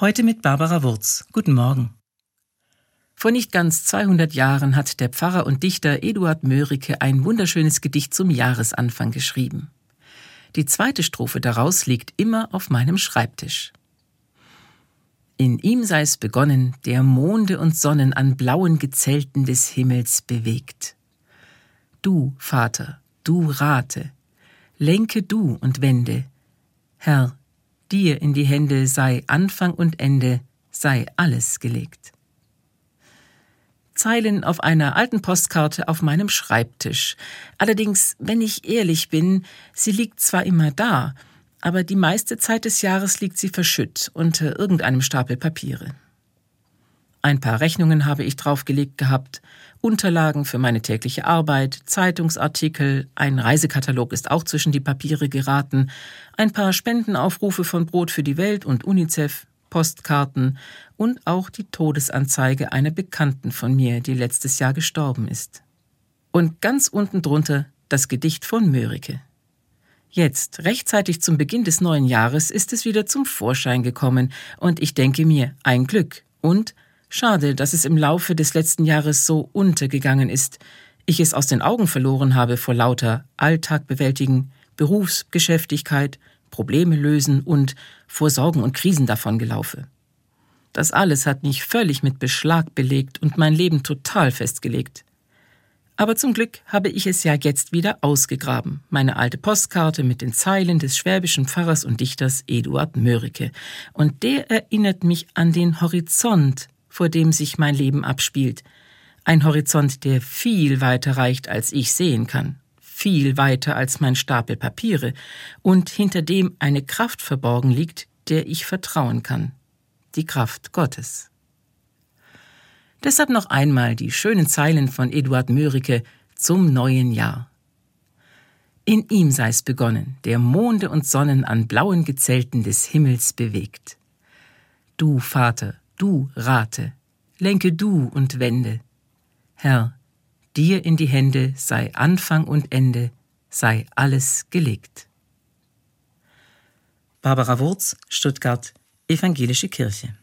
Heute mit Barbara Wurz. Guten Morgen. Vor nicht ganz 200 Jahren hat der Pfarrer und Dichter Eduard Mörike ein wunderschönes Gedicht zum Jahresanfang geschrieben. Die zweite Strophe daraus liegt immer auf meinem Schreibtisch. In ihm sei es begonnen, der Monde und Sonnen an blauen Gezelten des Himmels bewegt. Du, Vater, du rate, lenke du und wende. Herr, dir in die Hände sei Anfang und Ende, sei alles gelegt. Zeilen auf einer alten Postkarte auf meinem Schreibtisch. Allerdings, wenn ich ehrlich bin, sie liegt zwar immer da, aber die meiste Zeit des Jahres liegt sie verschütt unter irgendeinem Stapel Papiere. Ein paar Rechnungen habe ich draufgelegt gehabt, Unterlagen für meine tägliche Arbeit, Zeitungsartikel, ein Reisekatalog ist auch zwischen die Papiere geraten, ein paar Spendenaufrufe von Brot für die Welt und UNICEF, Postkarten und auch die Todesanzeige einer Bekannten von mir, die letztes Jahr gestorben ist. Und ganz unten drunter das Gedicht von Mörike. Jetzt, rechtzeitig zum Beginn des neuen Jahres, ist es wieder zum Vorschein gekommen, und ich denke mir, ein Glück und Schade, dass es im Laufe des letzten Jahres so untergegangen ist, ich es aus den Augen verloren habe vor lauter Alltag bewältigen, Berufsgeschäftigkeit, Probleme lösen und vor Sorgen und Krisen davongelaufe. Das alles hat mich völlig mit Beschlag belegt und mein Leben total festgelegt. Aber zum Glück habe ich es ja jetzt wieder ausgegraben, meine alte Postkarte mit den Zeilen des schwäbischen Pfarrers und Dichters Eduard Mörike, und der erinnert mich an den Horizont, vor dem sich mein Leben abspielt. Ein Horizont, der viel weiter reicht, als ich sehen kann, viel weiter als mein Stapel Papiere, und hinter dem eine Kraft verborgen liegt, der ich vertrauen kann. Die Kraft Gottes. Deshalb noch einmal die schönen Zeilen von Eduard Mörike zum neuen Jahr. In ihm sei's begonnen, der Monde und Sonnen an blauen Gezelten des Himmels bewegt. Du, Vater, du rate, lenke du und wende. Herr, dir in die Hände sei Anfang und Ende, sei alles gelegt. Barbara Wurz, Stuttgart, Evangelische Kirche